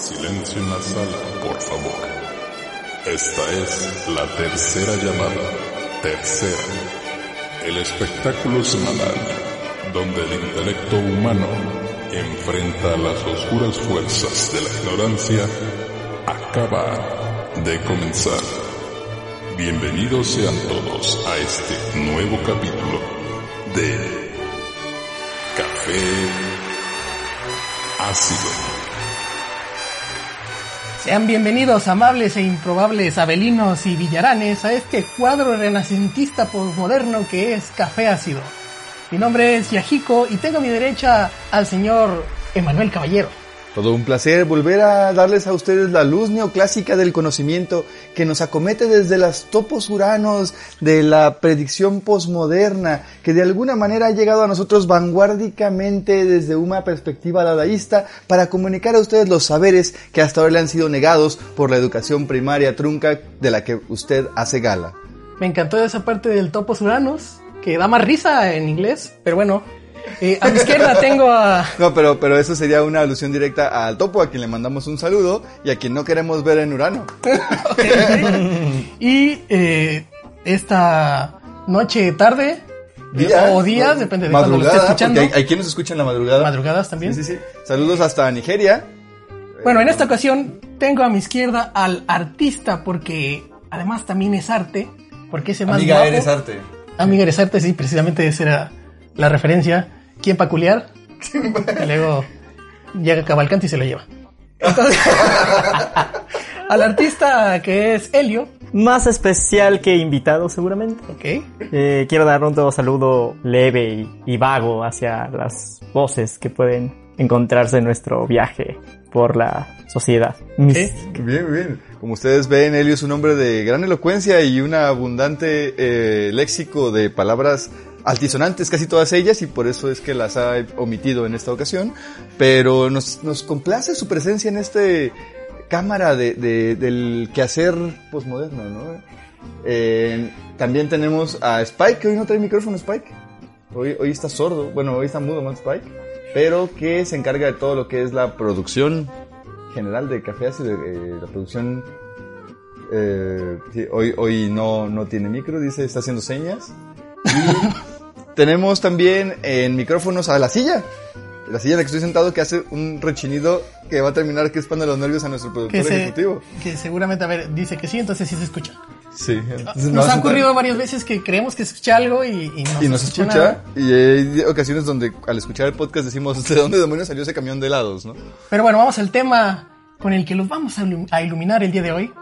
Silencio en la sala, por favor. Esta es la tercera llamada. Tercera. El espectáculo semanal donde el intelecto humano enfrenta las oscuras fuerzas de la ignorancia acaba de comenzar. Bienvenidos sean todos a este nuevo capítulo de Café Ácido. Sean bienvenidos, amables e improbables abelinos y villaranes, a este cuadro renacentista posmoderno que es Café Ácido. Mi nombre es Yajiko y tengo a mi derecha al señor Emanuel Caballero. Todo un placer volver a darles a ustedes la luz neoclásica del conocimiento que nos acomete desde las topos uranos de la predicción posmoderna, que de alguna manera ha llegado a nosotros vanguardicamente desde una perspectiva dadaísta para comunicar a ustedes los saberes que hasta ahora le han sido negados por la educación primaria trunca de la que usted hace gala. Me encantó esa parte del topos uranos, que da más risa en inglés, pero bueno. Eh, a mi izquierda tengo a... No, pero, pero eso sería una alusión directa al topo, a quien le mandamos un saludo y a quien no queremos ver en Urano. y eh, esta noche, tarde, Día, o días, depende de cuando lo esté escuchando. hay, hay quien nos escucha en la madrugada. Madrugadas también. Sí, sí, sí. Saludos hasta Nigeria. Bueno, en esta ocasión tengo a mi izquierda al artista porque además también es arte, porque es el más Amiga, guapo. eres arte. Amiga eres arte, sí, precisamente esa era la referencia. ¿Quién peculiar? y luego llega Cavalcante y se lo lleva. Entonces, al artista que es Helio, Más especial que invitado seguramente. ok, Eh, quiero dar un todo saludo leve y, y vago hacia las voces que pueden encontrarse en nuestro viaje por la sociedad. Bien, bien. Como ustedes ven, Helio es un hombre de gran elocuencia y un abundante eh, léxico de palabras altisonantes, casi todas ellas, y por eso es que las ha omitido en esta ocasión. Pero nos, nos complace su presencia en este cámara de, de- del quehacer posmoderno, ¿no? Eh, también tenemos a Spike, que hoy no trae micrófono, Spike. Hoy, hoy está sordo, bueno, hoy está mudo más Spike, pero que se encarga de todo lo que es la producción general de Café Ácido, eh, la producción... eh, hoy hoy no, no tiene micro, dice, está haciendo señas. tenemos también en micrófonos a la silla. La silla en la que estoy sentado que hace un rechinido que va a terminar crispando los nervios a nuestro productor Que, se- ejecutivo. que seguramente, a ver, dice que sí, entonces sí se escucha. Sí. Nos ha ocurrido varias veces que creemos que se escucha algo y, y no Y se nos escucha, nada. y hay ocasiones donde al escuchar el podcast decimos, ¿de dónde demonios salió ese camión de helados, no? Pero bueno, vamos al tema con el que los vamos a iluminar el día de hoy.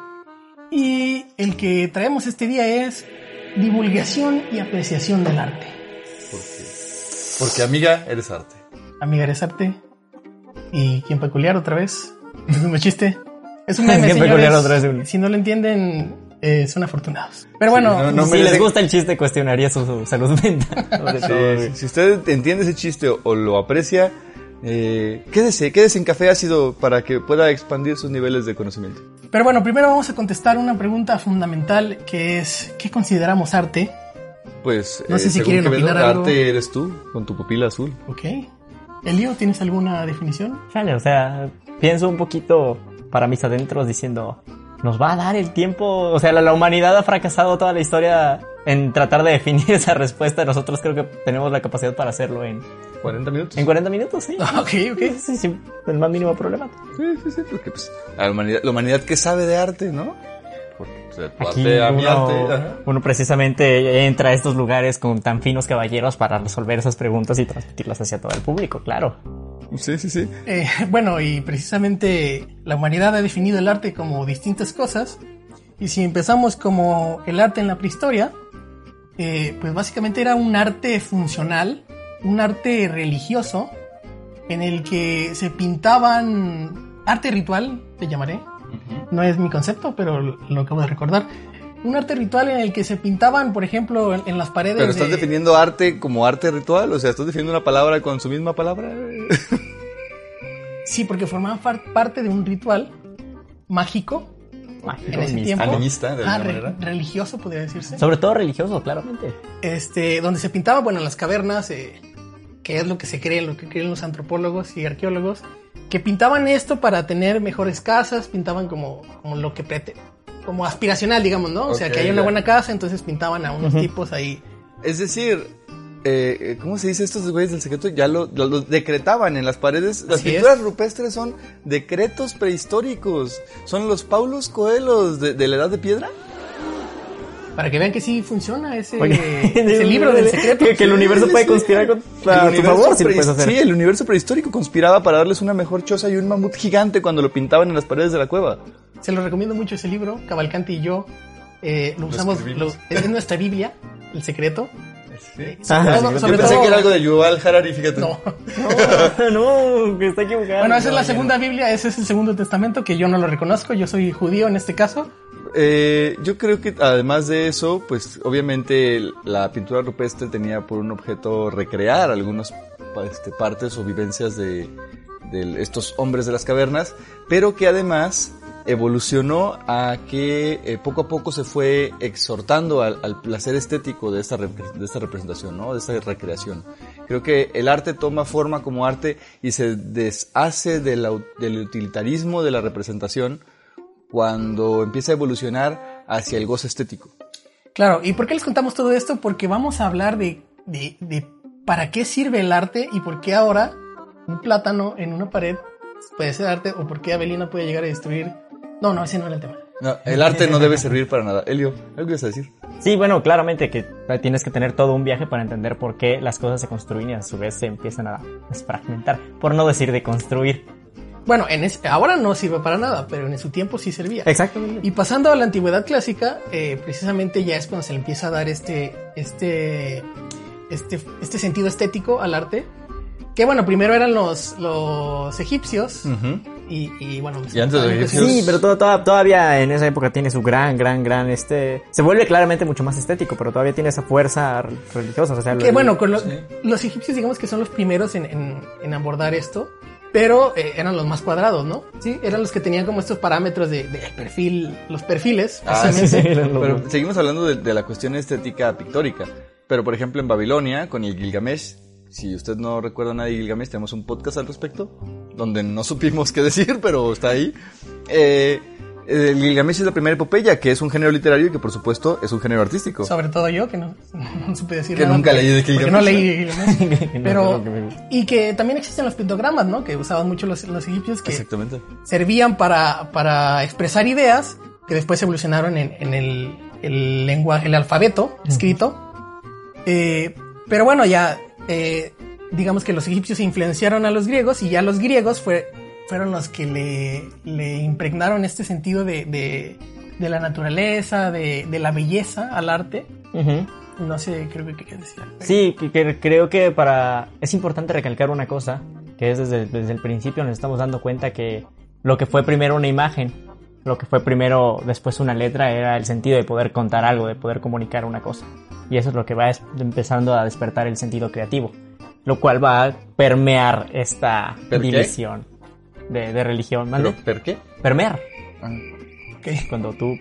Y el que traemos este día es divulgación y apreciación del arte. Porque amiga, eres arte. Amiga, eres arte. ¿Y quién peculiar otra vez? Es un chiste. Es un meme, ¿Quién peculiar otra vez? Si no lo entienden, eh, son afortunados. Pero bueno, no, no si merece- les gusta el chiste, cuestionaría su, su salud mental. Sí, si usted entiende ese chiste o, o lo aprecia, eh, quédese, quédese en Café Ácido para que pueda expandir sus niveles de conocimiento. pero bueno, primero vamos a contestar una pregunta fundamental que es ¿qué consideramos arte? Pues, No sé si según quieren opinar algo. arte eres tú, con tu pupila azul. ¿Ok? Elio, ¿tienes alguna definición? Chale, o sea, pienso un poquito para mis adentros diciendo, nos va a dar el tiempo, o sea, la, la humanidad ha fracasado toda la historia en tratar de definir esa respuesta, nosotros creo que tenemos la capacidad para hacerlo en, 40 minutos. en 40 minutos, sí. Ok, ok. Sí, sin el más mínimo problema. Sí, sí, sí, porque pues, la humanidad, la humanidad que sabe de arte, ¿no? Porque, Aquí uno, uno precisamente entra a estos lugares con tan finos caballeros para resolver esas preguntas y transmitirlas hacia todo el público, claro. Sí, sí, sí. Eh, bueno, y precisamente la humanidad ha definido el arte como distintas cosas. Y si empezamos como el arte en la prehistoria, eh, pues básicamente era un arte funcional, un arte religioso, en el que se pintaban arte ritual, te llamaré. No es mi concepto, pero lo acabo de recordar. Un arte ritual en el que se pintaban, por ejemplo, en, en las paredes. Pero estás de- definiendo arte como arte ritual, o sea, estás definiendo una palabra con su misma palabra. Sí, porque formaban parte de un ritual mágico en ese tiempo. Animista, de Ah, alguna re- manera. religioso, podría decirse. Sobre todo religioso, claramente. Este, donde se pintaba, bueno, en las cavernas, eh, que es lo que se cree, lo que creen los antropólogos y arqueólogos, que pintaban esto para tener mejores casas, pintaban como, como lo que prete, como aspiracional, digamos, ¿no? O sea, que haya una buena casa, entonces pintaban a unos tipos ahí. Es decir, eh, ¿cómo se dice estos güeyes del secreto? Ya lo, lo- lo decretaban en las paredes. Las Así pinturas rupestres son decretos prehistóricos. Son los Paulos Coelhos de, de la Edad de Piedra. Para que vean que sí funciona ese, Oye, ese libro del secreto. Que, que el universo Sí, puede sí. conspirar contra tu favor si lo puedes hacer. Sí, el universo prehistórico conspiraba para darles una mejor choza y un mamut gigante cuando lo pintaban en las paredes de la cueva. Se lo recomiendo mucho ese libro. Cavalcante y yo eh, lo usamos. lo- es nuestra Biblia, el secreto. Eh, Ah, sobre sí, todo- yo sobre Yo pensé todo- que era algo de Yuval Harari, fíjate. No. No, no, que está equivocado. Bueno, esa es la No, segunda Biblia, ese es el segundo testamento que yo no lo reconozco. Yo soy judío en este caso. Eh, yo creo que además de eso, pues obviamente la pintura rupestre tenía por un objeto recrear algunas este, partes o vivencias de, estos hombres de las cavernas, pero que además evolucionó a que eh, poco a poco se fue exhortando al, placer estético de esta, de representación, ¿no? de esta recreación. Creo que el arte toma forma como arte y se deshace del utilitarismo de la representación cuando empieza a evolucionar hacia el goce estético. Claro, ¿y por qué les contamos todo esto? Porque vamos a hablar de, de, de para qué sirve el arte y por qué ahora un plátano en una pared puede ser arte o por qué Abelina puede llegar a destruir. No, no, ese no era el tema. No, el arte no debe servir para nada. Elio, ¿algo ibas a decir? Sí, bueno, claramente que tienes que tener todo un viaje para entender por qué las cosas se construyen y a su vez se empiezan a desfragmentar. Por no decir de construir. Bueno, en es- ahora no sirve para nada, pero en su tiempo sí servía. Exactamente. Y pasando a la antigüedad clásica, eh, precisamente ya es cuando se le empieza a dar este, este, este, este sentido estético al arte. Que bueno, primero eran los, los egipcios y, y, bueno, Y antes de los egipcios- Sí, pero to- to- todavía en esa época tiene su gran, gran, gran, este... Se vuelve claramente mucho más estético, pero todavía tiene esa fuerza re- religiosa. O sea, Que lo- bueno, con los, los egipcios digamos que son los primeros en, en- en abordar esto, pero eh, eran los más cuadrados, ¿no? Sí, eran los que tenían como estos parámetros de, de perfil, los perfiles, Ah, sí, Pero seguimos hablando de, de la cuestión estética pictórica. Pero por ejemplo en Babilonia, con el Gilgamesh, si usted no recuerda nada de Gilgamesh, tenemos un podcast al respecto, donde no supimos qué decir, pero está ahí. Eh, el Gilgamesh es la primera epopeya, que es un género literario y que por supuesto es un género artístico. Sobre todo yo, que no, no supe decir Que nada. nunca porque- leí de Gilgamesh. no leí Gilgamesh. Que no Pero, y que también existen los pictogramas, ¿no? Que usaban mucho los, los egipcios, que Exactamente. servían para, para expresar ideas, que después evolucionaron en, en el, el lenguaje, el alfabeto escrito. Eh, pero bueno, ya, eh, digamos que los egipcios influenciaron a los griegos y ya los griegos fue, fueron los que le, le impregnaron este sentido de, de, de la naturaleza, de, de la belleza al arte. Ujú. No sé, creo que quería decir. algo. Sí, que, que creo que para... Es importante recalcar una cosa, que es desde, desde el principio nos estamos dando cuenta que lo que fue primero una imagen, lo que fue primero después una letra, era el sentido de poder contar algo, de poder comunicar una cosa. Y eso es lo que va es- empezando a despertar el sentido creativo, lo cual va a permear esta ¿Per qué? De, de religión. ¿Pero por qué? Permear, Ah, Ok. cuando tú...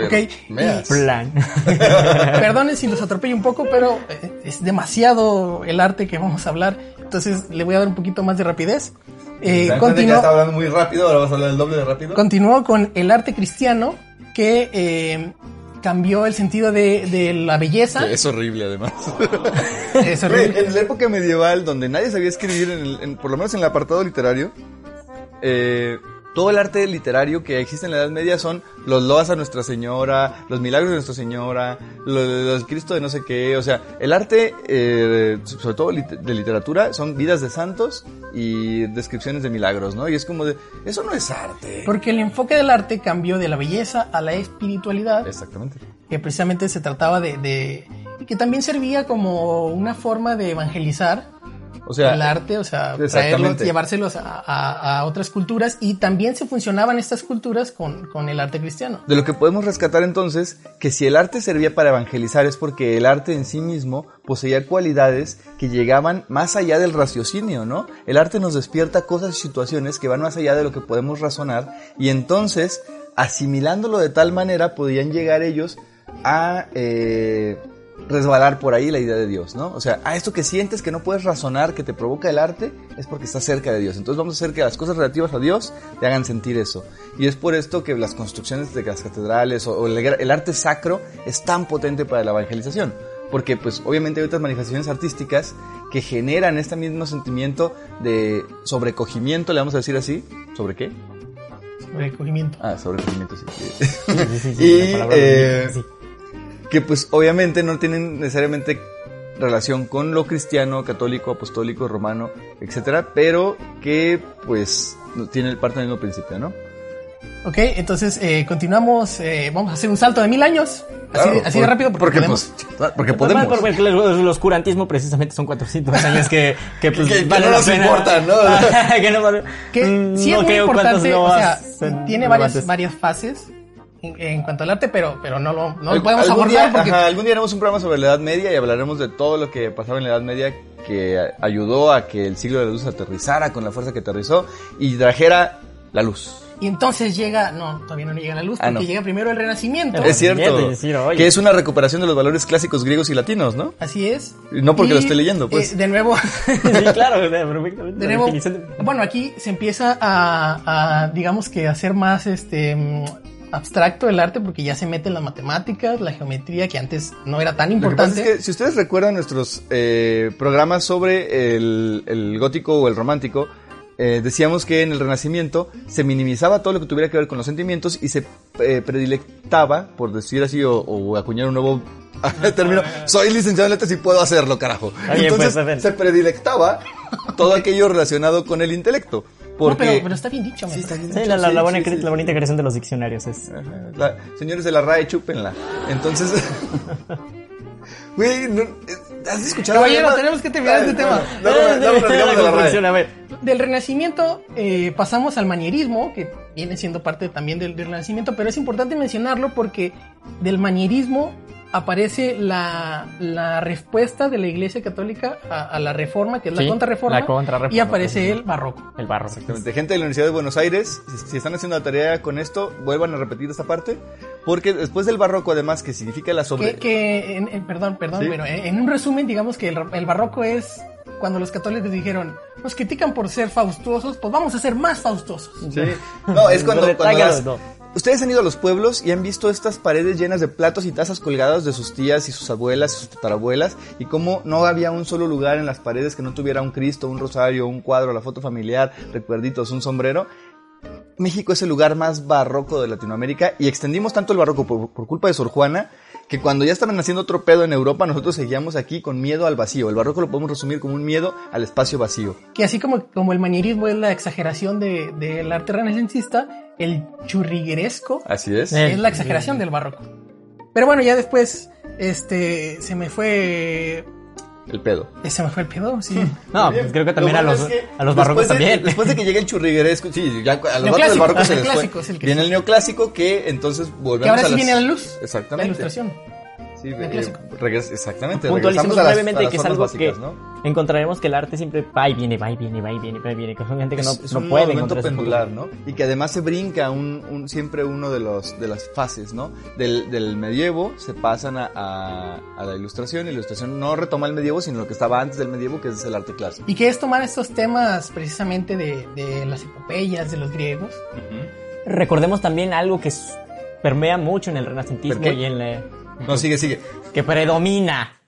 Ok, meas. Plan. Perdonen si los atropello un poco, pero eh, es demasiado el arte que vamos a hablar. Entonces le voy a dar un poquito más de rapidez. Eh, ¿Te das cuenta que ya continuó, está hablando muy rápido, ahora vas a hablar el doble de rápido. continuó con el arte cristiano que eh, cambió el sentido de, de la belleza. Que Es horrible además. Es horrible. En la época medieval, donde nadie sabía escribir, en el- en- por lo menos en el apartado literario, eh, todo el arte literario que existe en la Edad Media son los loas a Nuestra Señora, los milagros de Nuestra Señora, los, los Cristo de no sé qué. O sea, el arte, eh, sobre todo de literatura, son vidas de santos y descripciones de milagros, ¿no? Y es como de, eso no es arte. Porque el enfoque del arte cambió de la belleza a la espiritualidad, Exactamente. que precisamente se trataba de, de- que también servía como una forma de evangelizar O sea, el arte, o sea, traerlos, llevárselos a, a- a otras culturas y también se funcionaban estas culturas con, con el arte cristiano. De lo que podemos rescatar entonces, que si el arte servía para evangelizar es porque el arte en sí mismo poseía cualidades que llegaban más allá del raciocinio, ¿no? El arte nos despierta cosas y situaciones que van más allá de lo que podemos razonar y entonces, asimilándolo de tal manera, podían llegar ellos a, eh, resbalar por ahí la idea de Dios, ¿no? O sea, a esto que sientes que no puedes razonar, que te provoca el arte, es porque estás cerca de Dios. Entonces vamos a hacer que las cosas relativas a Dios te hagan sentir eso. Y es por esto que las construcciones de las catedrales o, o el, el arte sacro es tan potente para la evangelización. Porque pues obviamente hay otras manifestaciones artísticas que generan este mismo sentimiento de sobrecogimiento, le vamos a decir así. ¿Sobre qué? Sobrecogimiento. Ah, sobrecogimiento, sí. Sí, sí, sí, y la palabra eh, sí. Que pues obviamente no tienen necesariamente relación con lo cristiano, católico, apostólico, romano, etcétera, pero que pues tiene parte del mismo principio, ¿no? Ok, entonces eh, continuamos. eh, vamos a hacer un salto de mil años. Así, Claro, de- rápido porque, porque, podemos. pues, porque podemos. Porque el, el oscurantismo precisamente son 400 años que, que pues Que- que vale no nos pena. importan, ¿no? que no que Mm, sí no es muy creo importante, no o sea, tiene varias, varias fases en, cuanto al arte, pero, pero no lo, no Al- lo podemos abordar día, porque ajá, algún día haremos un programa sobre la Edad Media y hablaremos de todo lo que pasaba en la Edad Media que ayudó a que el siglo de la luz aterrizara con la fuerza que aterrizó y trajera la luz. Y entonces llega, no, todavía no llega la luz, Ah, porque no. llega primero el Renacimiento. Es cierto. Decir. Que es una recuperación de los valores clásicos griegos y latinos, ¿no? Así es. No porque Y, lo esté leyendo, pues. eh, de nuevo, sí, claro, perfectamente. de nuevo, bueno, aquí se empieza a, a, digamos que, hacer más este abstracto el arte porque ya se meten las matemáticas, la geometría, que antes no era tan Lo que pasa importante. es que si ustedes recuerdan nuestros eh, programas sobre el, el gótico o el romántico, eh, decíamos que en el Renacimiento se minimizaba todo lo que tuviera que ver con los sentimientos y se eh, predilectaba, por decir así, o, o acuñar un nuevo término, soy licenciado en letras y puedo hacerlo, carajo. Entonces pues, ver. se predilectaba todo aquello relacionado con el intelecto. No, Porque... pero, pero está bien dicho, Sí, está bien Sí, la, la, la Sí, buena, sí, la bonita creación de los diccionarios es. Señores de la RAE, chúpenla. Entonces... Güey, no, eh, ¿has escuchado? Caballero, tenemos que terminar este tema. No, no, no, no. Del Renacimiento eh, pasamos al manierismo, que viene siendo parte también del, del Renacimiento, pero es importante mencionarlo porque del manierismo aparece la, la respuesta de la Iglesia Católica a, a la Reforma, que es la Sí, contrarreforma, la contrarreforma, y aparece el barroco. El barro. Exactamente. Gente de la Universidad de Buenos Aires, si, si están haciendo la tarea con esto, vuelvan a repetir esta parte, porque después del barroco, además, que significa la sobre... Que, que en- en- perdón, perdón, Sí. pero en, en un resumen, digamos que el, el barroco es cuando los católicos dijeron, nos critican por ser faustuosos, pues vamos a ser más faustosos. Sí. No, es cuando, cuando las- no. Ustedes han ido a los pueblos y han visto estas paredes llenas de platos y tazas colgadas de sus tías y sus abuelas y sus tatarabuelas y cómo no había un solo lugar en las paredes que no tuviera un Cristo, un rosario, un cuadro, la foto familiar, recuerditos, un sombrero. México es el lugar más barroco de Latinoamérica y extendimos tanto el barroco por, por culpa de Sor Juana que cuando ya estaban haciendo otro pedo en Europa nosotros seguíamos aquí con miedo al vacío. El barroco lo podemos resumir como un miedo al espacio vacío. Que así como, como el manierismo es la exageración de- del arte renacentista, el churrigueresco Así es. Eh. es la exageración del barroco. Pero bueno, ya después este se me fue El pedo. se me fue el pedo, sí. No, pues creo que también a Lo los, bueno es que a los barrocos de- también. Después de que llegue el churrigueresco, sí, ya a los vatos del barroco se el les fue. el que Viene sí. el neoclásico que entonces volvemos Que ahora a sí las- viene a la luz. Exactamente. La ilustración. Sí, eh, exactamente. Puntualicemos regresamos a las- brevemente a las que es algo que básicas, ¿no? encontraremos que el arte siempre va y viene, va y viene, va y viene, va y viene. Que son gente que no, es, no un puede encontrar pendular, ¿no? Y que además se brinca un, un- siempre uno de los de las fases, ¿no? Del, del medievo se pasan a, a- a la ilustración y la ilustración no retoma el medievo, sino lo que estaba antes del medievo, que es el arte clásico. Y que es tomar estos temas precisamente de, de las epopeyas de los griegos. Recordemos también algo que permea mucho en el renacentismo y en la, No, sigue, sigue. que predomina,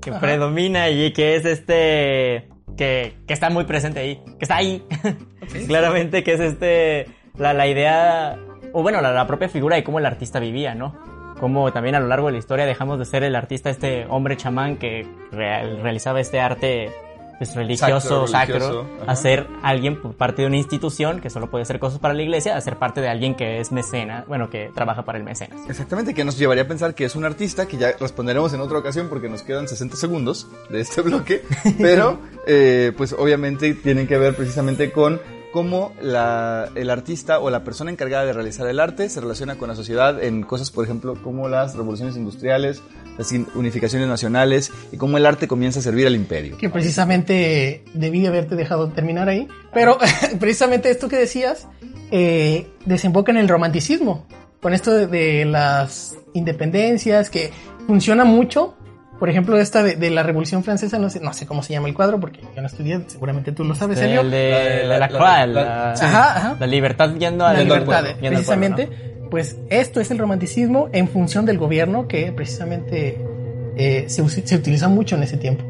que Ajá. predomina y que es este, que, que está muy presente ahí, que está ahí, claramente que es este, la, la idea, o bueno, la, la propia figura de cómo el artista vivía, ¿no? Como también a lo largo de la historia dejamos de ser el artista, este hombre chamán que real- realizaba este arte pues, religioso, Sacro, religioso, ser alguien por parte de una institución que solo puede hacer cosas para la iglesia, a ser parte de alguien que es mecena, bueno, que trabaja para el mecenas. Exactamente, que nos llevaría a pensar que es un artista, que ya responderemos en otra ocasión porque nos quedan 60 segundos de este bloque, pero eh, pues obviamente tienen que ver precisamente con cómo el artista o la persona encargada de realizar el arte se relaciona con la sociedad en cosas, por ejemplo, como las revoluciones industriales, las unificaciones nacionales y cómo el arte comienza a servir al imperio. que precisamente debí de haberte dejado terminar ahí, pero precisamente esto que decías eh, desemboca en el romanticismo, con esto de las independencias, que funciona mucho Por ejemplo, esta de, de la Revolución Francesa, no sé, no sé cómo se llama el cuadro, porque yo no estudié, seguramente tú lo sabes, Elio. El de, La- cual, la- la, sí. Ajá, ajá. la libertad yendo al la libertad, pueblo, yendo al pueblo, ¿no? precisamente, pues esto es el romanticismo en función del gobierno que precisamente eh, se, se utiliza mucho en ese tiempo.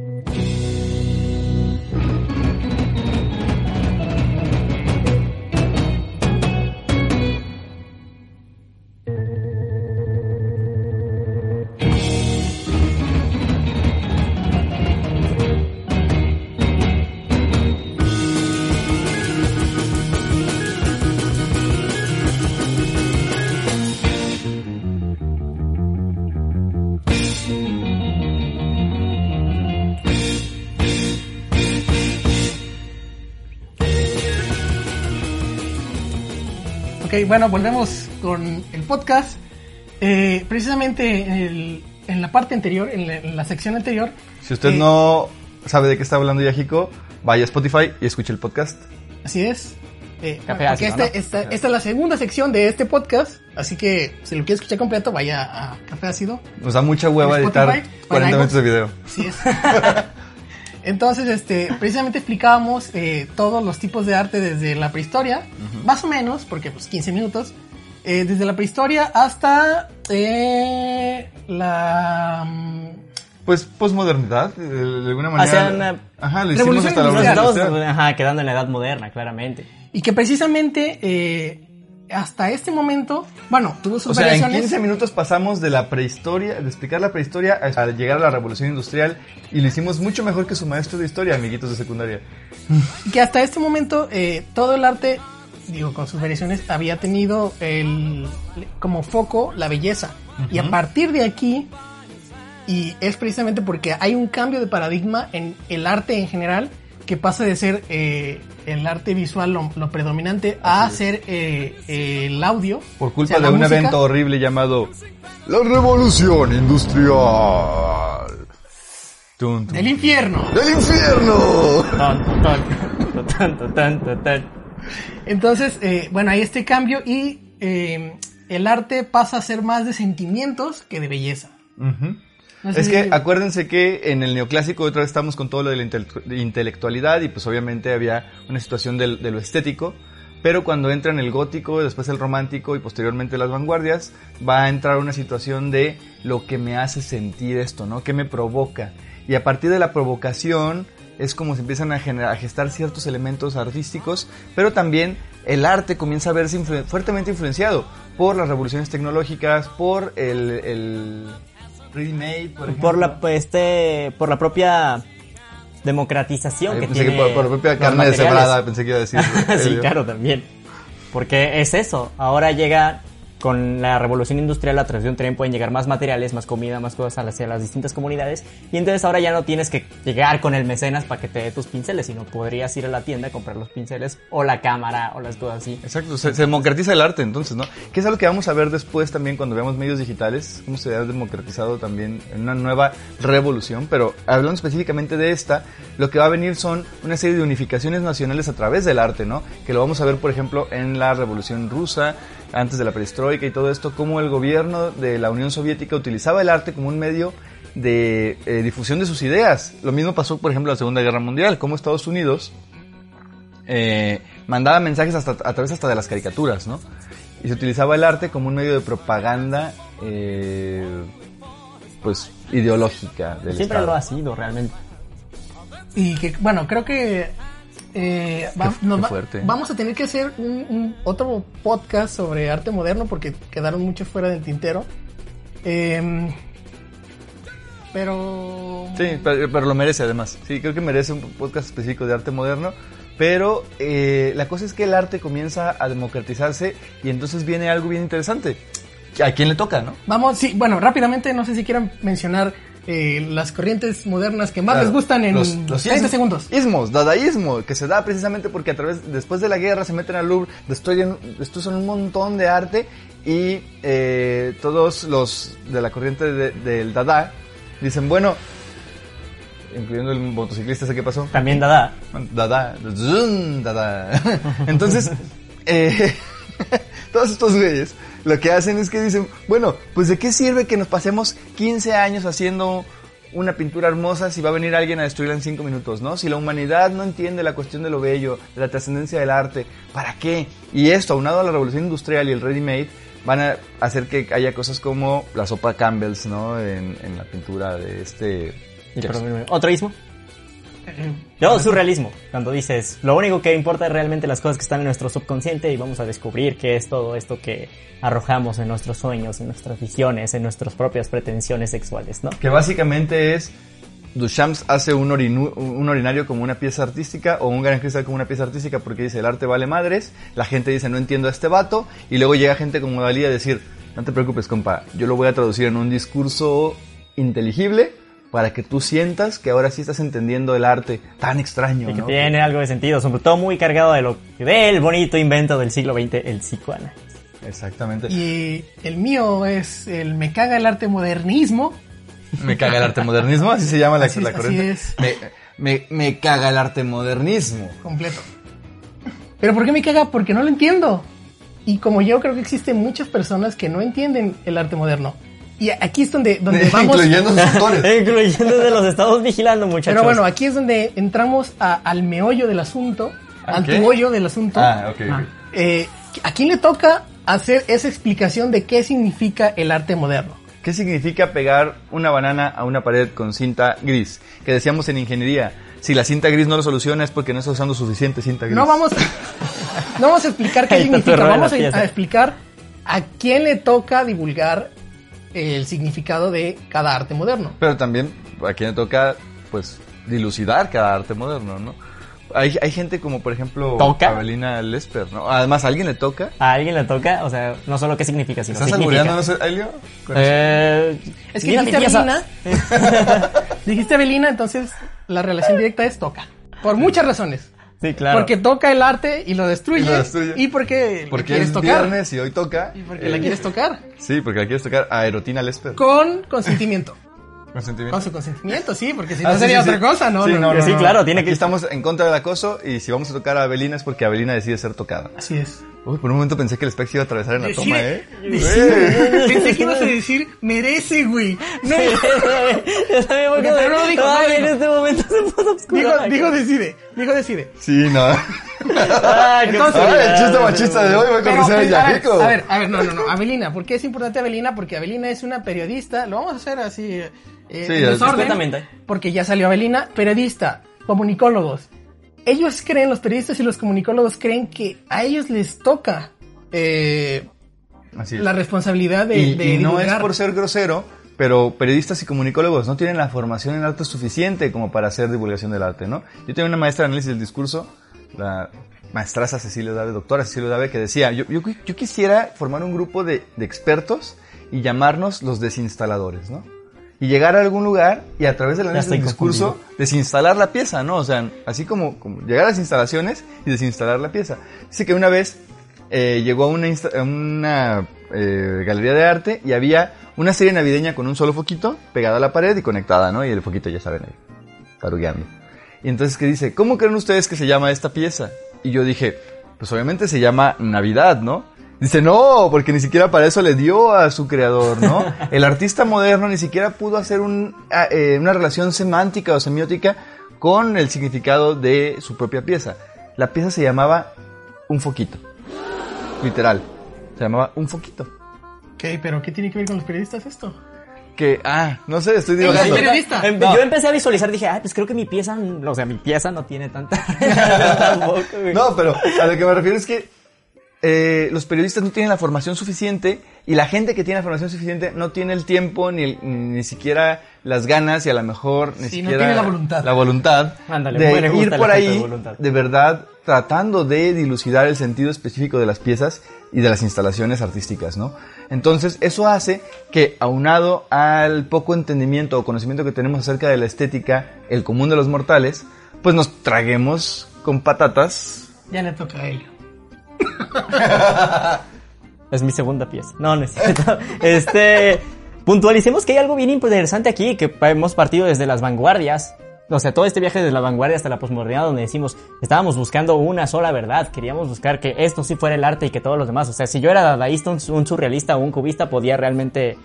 Ok, bueno, volvemos con el podcast. Eh, precisamente en, el- en la parte anterior, en la, en la sección anterior, Si usted Eh, no sabe de qué está hablando Yajico, vaya a Spotify y escuche el podcast. así es. Eh, Café porque ácido, esta, ¿no? esta- esta es la segunda sección de este podcast, así que si lo quiere escuchar completo, vaya a Café Ácido. Nos da mucha hueva ¿En editar Spotify? ¿O en 40 iVoox? minutos de video. Así es. Entonces, este, precisamente explicábamos eh, todos los tipos de arte desde la prehistoria, más o menos, porque pues 15 minutos, eh, desde la prehistoria hasta eh, la mm, Pues posmodernidad, de alguna manera. Hacia una- Ajá, lo hicimos Revolución hasta la ajá, quedando en la edad moderna, claramente. y que precisamente eh, hasta este momento, bueno, tuvo sus O sea, en variaciones. 15 minutos pasamos de la prehistoria, de explicar la prehistoria, a llegar a la revolución industrial y lo hicimos mucho mejor que su maestro de historia, amiguitos de secundaria. Que hasta este momento eh, todo el arte, digo, con sus variaciones, había tenido el, como foco la belleza. Y a partir de aquí, y es precisamente porque hay un cambio de paradigma en el arte en general, que pasa de ser eh, el arte visual lo, lo predominante a ser eh, eh, el audio. Por o culpa sea, de un música. evento horrible llamado la revolución industrial. Tun, tun. Del infierno. ¡Del infierno! Ton, ton, ton, ton, ton, ton, ton, ton. Entonces, eh, bueno, hay este cambio y eh, el arte pasa a ser más de sentimientos que de belleza. Es que acuérdense que en el neoclásico otra vez estamos con todo lo de la intele- intelectualidad y pues obviamente había una situación de lo estético, pero cuando entra en el gótico, después el romántico y posteriormente las vanguardias, va a entrar una situación de lo que me hace sentir esto, ¿no? ¿Qué me provoca? Y a partir de la provocación es como se empiezan a, generar, a gestar ciertos elementos artísticos, pero también el arte comienza a verse influ- fuertemente influenciado por las revoluciones tecnológicas, por el, el ready-made, por, ejemplo. Por la, pues, este, por la propia democratización Ay, que pensé tiene que por, por la propia carne deshebrada, pensé que iba a decir. sí, claro, también. Porque es eso. Ahora llega con la revolución industrial a través de un tren pueden llegar más materiales, más comida, más cosas hacia las distintas comunidades. Y entonces ahora ya no tienes que llegar con el mecenas para que te dé tus pinceles, sino podrías ir a la tienda a comprar los pinceles o la cámara o las cosas así. Exacto, se, se democratiza el arte entonces, ¿no? Que es algo que vamos a ver después también cuando veamos medios digitales, cómo se ha democratizado también en una nueva revolución, pero hablando específicamente de esta, lo que va a venir son una serie de unificaciones nacionales a través del arte, ¿no? Que lo vamos a ver, por ejemplo, en la revolución rusa, antes de la perestroika y todo esto, cómo el gobierno de la Unión Soviética utilizaba el arte como un medio de eh, difusión de sus ideas. Lo mismo pasó, por ejemplo, en la Segunda Guerra Mundial, como Estados Unidos eh, mandaba mensajes hasta, a través hasta de las caricaturas, ¿no? Y se utilizaba el arte como un medio de propaganda, eh, pues, ideológica del Siempre Estado. lo ha sido realmente. Y que, bueno, creo que eh, va- Qué- nos qué va- fuerte. vamos a tener que hacer un, un- otro podcast sobre arte moderno porque quedaron muchos fuera del tintero. Em, pero... Sí, pero, pero lo merece además. Sí, creo que merece un podcast específico de arte moderno. Pero eh, la cosa es que el arte comienza a democratizarse y entonces viene algo bien interesante. ¿A quién le toca, no? Vamos, sí, bueno, rápidamente, no sé si quieran mencionar eh, las corrientes modernas que más Claro, les gustan en los- los 30 ismos- segundos. Ismos, dadaísmo, que se da precisamente porque a través, después de la guerra se meten al Louvre, destruyen, destruyen un montón de arte y eh, todos los de la corriente de- del Dada dicen, bueno, incluyendo el motociclista, ¿sé qué pasó? También Dada. Dada, zoom, dada. Entonces, eh, todos estos güeyes lo que hacen es que dicen, bueno, pues de qué sirve que nos pasemos 15 años haciendo una pintura hermosa si va a venir alguien a destruirla en cinco minutos, ¿no? Si la humanidad no entiende la cuestión de lo bello, de la trascendencia del arte, ¿para qué? Y esto, aunado a la revolución industrial y el ready-made, van a hacer que haya cosas como la sopa Campbell's, ¿no? En, en la pintura de este... ¿Otro ismo? No, surrealismo. Cuando dices, lo único que importa es realmente las cosas que están en nuestro subconsciente y vamos a descubrir qué es todo esto que arrojamos en nuestros sueños, en nuestras visiones, en nuestras propias pretensiones sexuales, ¿no? Que básicamente es, Duchamp hace un, un orinario como una pieza artística o un gran cristal como una pieza artística porque dice, el arte vale madres, la gente dice, no entiendo a este vato, y luego llega gente como Dalí a decir, no te preocupes, compa, yo lo voy a traducir en un discurso inteligible para que tú sientas que ahora sí estás entendiendo el arte tan extraño. Y que tiene algo de sentido, sobre todo muy cargado de lo del bonito invento del siglo XX, el psicoanálisis. Exactamente. Y el mío es el me caga el arte modernismo. Me caga el arte modernismo, así se llama la, Así la corriente. así es. Me, me, me caga el arte modernismo. completo. ¿Pero por qué me caga? Porque no lo entiendo. Y como yo creo que existen muchas personas que no entienden el arte moderno. Y aquí es donde, donde vamos... Incluyendo sus autores. Incluyendo de los estados vigilando, muchachos. Pero bueno, aquí es donde entramos a- al meollo del asunto, ¿A al qué? tuollo del asunto. Ah, ok, ok. Eh, ¿A quién le toca hacer esa explicación de qué significa el arte moderno? ¿Qué significa pegar una banana a una pared con cinta gris? Que decíamos en ingeniería, si la cinta gris no lo soluciona es porque no está usando suficiente cinta gris. No vamos, no vamos a explicar qué significa, vamos a, a explicar a quién le toca divulgar el significado de cada arte moderno. Pero también a quien le toca, pues, dilucidar cada arte moderno, ¿no? Hay, hay gente como, por ejemplo, ¿Toca? Avelina Lesper, ¿no? Además, ¿a alguien le toca? A alguien le toca, o sea, no solo qué significa, sino ¿Estás albureando, no sé, Elio? Eh, Es que dijiste pieza. Avelina, dijiste Avelina, entonces la relación directa es toca. Por muchas razones. Sí, claro. Porque toca el arte y lo destruye. Y lo destruye. Y porque la Porque quieres es tocar. viernes y hoy toca. Y porque la quieres tocar. Sí, porque la quieres tocar a Erotina Lesper. Con consentimiento. Consentimiento. Con su consentimiento, sí, porque si Ah, no sí, sería sí, otra sí. cosa, ¿no? Sí, no, no, Sí, no, claro, tiene Aquí que- estamos en contra del acoso y si vamos a tocar a Avelina es porque Avelina decide ser tocada. Así es. Uy, por un momento pensé que el Specs iba a atravesar en la toma, ¿eh? Decide- Pensé que ibas a decir, merece, güey. No, Yo también me Porque de- no lo dijo, no en este momento se puso oscuro. dijo, dijo decide, dijo decide. Sí, no. Ay, qué Entonces- Ay, el chiste machista de hoy va a Pero, conocer a pues, a, ver, Yajico. a ver, a ver, no, no, no. Avelina, ¿por qué es importante Avelina? Porque Avelina es una periodista, lo vamos a hacer así, eh, en Sí, desorden, porque ya salió Avelina, periodista, comunicólogos. Ellos creen, los periodistas y los comunicólogos creen que a ellos les toca eh, Así la responsabilidad de, y, de y no es por ser grosero, pero periodistas y comunicólogos no tienen la formación en arte suficiente como para hacer divulgación del arte, ¿no? Yo tenía una maestra de análisis del discurso, la maestraza Cecilia Dave, doctora Cecilia Dave, que decía, yo, yo, yo quisiera formar un grupo de, de expertos y llamarnos los desinstaladores, ¿no? Y llegar a algún lugar y a través del análisis del discurso desinstalar la pieza, ¿no? O sea, así como, como llegar a las instalaciones y desinstalar la pieza. Dice que una vez eh, llegó a una, a una eh, galería de arte y había una serie navideña con un solo foquito pegada a la pared y conectada, ¿no? Y el foquito, ya saben, ahí, tarugueando. Y entonces que dice, ¿cómo creen ustedes que se llama esta pieza? Y yo dije, pues obviamente se llama Navidad, ¿no? Dice, no, porque ni siquiera para eso le dio a su creador, ¿no? El artista moderno ni siquiera pudo hacer un, ah, eh, una relación semántica o semiótica con el significado de su propia pieza. La pieza se llamaba Un Foquito. Literal. Se llamaba Un Foquito. Ok, pero ¿qué tiene que ver con los periodistas esto? Que, ah, no sé, estoy divagando. Em- No. Yo empecé a visualizar, dije, ay, pues creo que mi pieza, o sea, mi pieza no tiene tanta. No, pero a lo que me refiero es que eh, los periodistas no tienen la formación suficiente y la gente que tiene la formación suficiente no tiene el tiempo ni, el- ni siquiera las ganas y a lo mejor ni Sí, no siquiera tiene la voluntad. la voluntad Ándale, de bueno, ir por ahí de de verdad tratando de dilucidar el sentido específico de las piezas y de las instalaciones artísticas, ¿no? Entonces, eso hace que, aunado al poco entendimiento o conocimiento que tenemos acerca de la estética, el común de los mortales, pues nos traguemos con patatas Ya le toca a Helio. Es mi segunda pieza. No, no es cierto. Este, puntualicemos que hay algo bien interesante aquí, que hemos partido desde las vanguardias. O sea, todo este viaje desde la vanguardia hasta la posmodernidad, donde decimos, estábamos buscando una sola verdad, queríamos buscar que esto sí fuera el arte y que todos los demás. O sea, si yo era dadaísta, un, surrealista o un cubista, podía realmente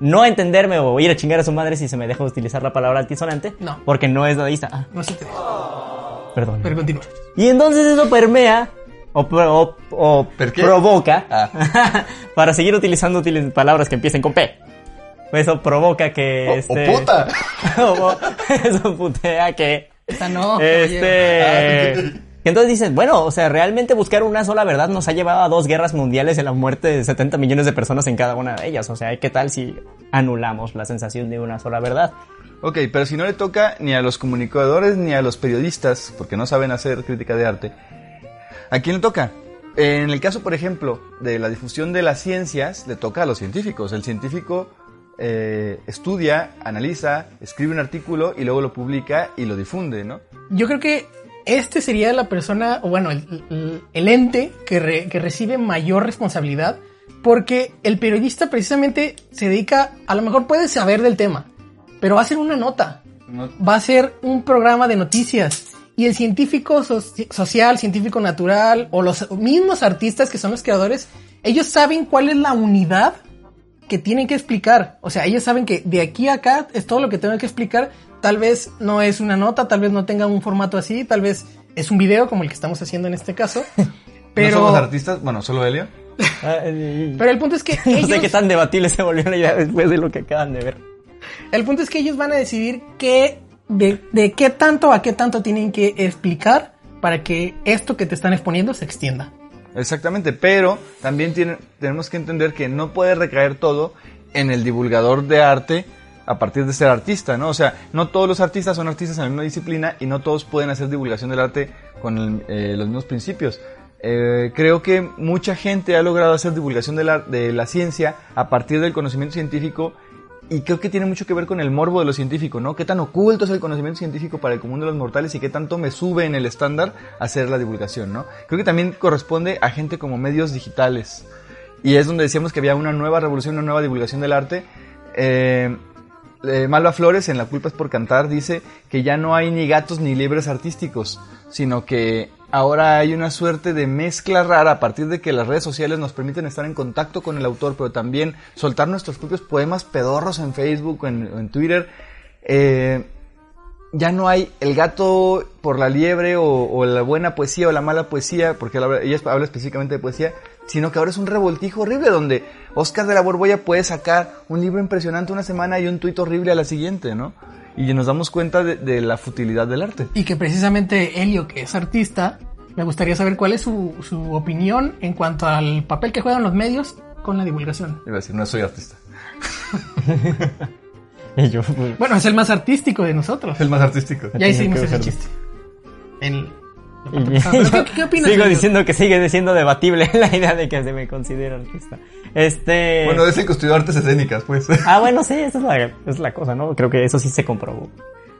no entenderme o ir a chingar a su madre si se me deja utilizar la palabra altisonante. No. Porque no es dadaísta. Ah, No sé qué perdón. Pero continúa. Y entonces eso permea o, pro- o- o ¿Per qué? provoca, Ah. para seguir utilizando utili- palabras que empiecen con P. Eso provoca que... O- o este, puta. o- eso putea que... Esta no. Este... entonces dices, bueno, o sea, realmente buscar una sola verdad nos ha llevado a dos guerras mundiales y la muerte de 70 millones de personas en cada una de ellas. O sea, ¿qué tal si anulamos la sensación de una sola verdad? Ok, pero si no le toca ni a los comunicadores ni a los periodistas, porque no saben hacer crítica de arte, ¿a quién le toca? En el caso, por ejemplo, de la difusión de las ciencias, le toca a los científicos. El científico eh, estudia, analiza, escribe un artículo y luego lo publica y lo difunde, ¿no? Yo creo que este sería la persona, o bueno, el, el- el ente que, re- que recibe mayor responsabilidad, porque el periodista precisamente se dedica, a lo mejor puede saber del tema, pero va a hacer una nota, No- va a ser un programa de noticias. Y el científico soci- social, científico natural, o los mismos artistas que son los creadores, ellos saben cuál es la unidad que tienen que explicar. O sea, ellos saben que de aquí a acá es todo lo que tengo que explicar. Tal vez no es una nota, tal vez no tenga un formato así, tal vez es un video como el que estamos haciendo en este caso. ¿No Pero, somos artistas? Bueno, solo Helio. pero el punto es que no ellos, sé qué tan debatible se volvió la idea después de lo que acaban de ver. el punto es que ellos van a decidir qué, de, de qué tanto a qué tanto tienen que explicar para que esto que te están exponiendo se extienda. Exactamente, pero también tenemos que entender que no puede recaer todo en el divulgador de arte a partir de ser artista, ¿no? O sea, no todos los artistas son artistas en la misma disciplina y no todos pueden hacer divulgación del arte con el- eh, los mismos principios. Eh, creo que mucha gente ha logrado hacer divulgación de la, de la ciencia a partir del conocimiento científico y creo que tiene mucho que ver con el morbo de lo científico, ¿no? Qué tan oculto es el conocimiento científico para el común de los mortales y qué tanto me sube en el estándar hacer la divulgación, ¿no? Creo que también corresponde a gente como medios digitales. Y es donde decíamos que había una nueva revolución, una nueva divulgación del arte. Eh, eh, Malva Flores en La culpa es por cantar dice que ya no hay ni gatos ni libres artísticos, sino que ahora hay una suerte de mezcla rara a partir de que las redes sociales nos permiten estar en contacto con el autor, pero también soltar nuestros propios poemas pedorros en Facebook o en, Twitter. Eh, ya no hay el gato por la liebre o, la buena poesía o la mala poesía, porque ella habla específicamente de poesía, sino que ahora es un revoltijo horrible donde Oscar de la Borbolla puede sacar un libro impresionante una semana y un tuit horrible a la siguiente, ¿no? Y nos damos cuenta de, de la futilidad del arte. Y que precisamente Helio, que es artista, me gustaría saber cuál es su, su opinión en cuanto al papel que juegan los medios con la divulgación. Iba a decir, no soy artista. Y yo, pues, Bueno, es el más artístico de nosotros. El más artístico. Ya hicimos ese chiste. Pero ¿qué- qué opinas, Sigo diciendo que sigue siendo debatible la idea de que se me considera artista. Este... Bueno, es el que estudió artes escénicas, pues. Ah, bueno, sí, esa es la, es la cosa, ¿no? Creo que eso sí se comprobó.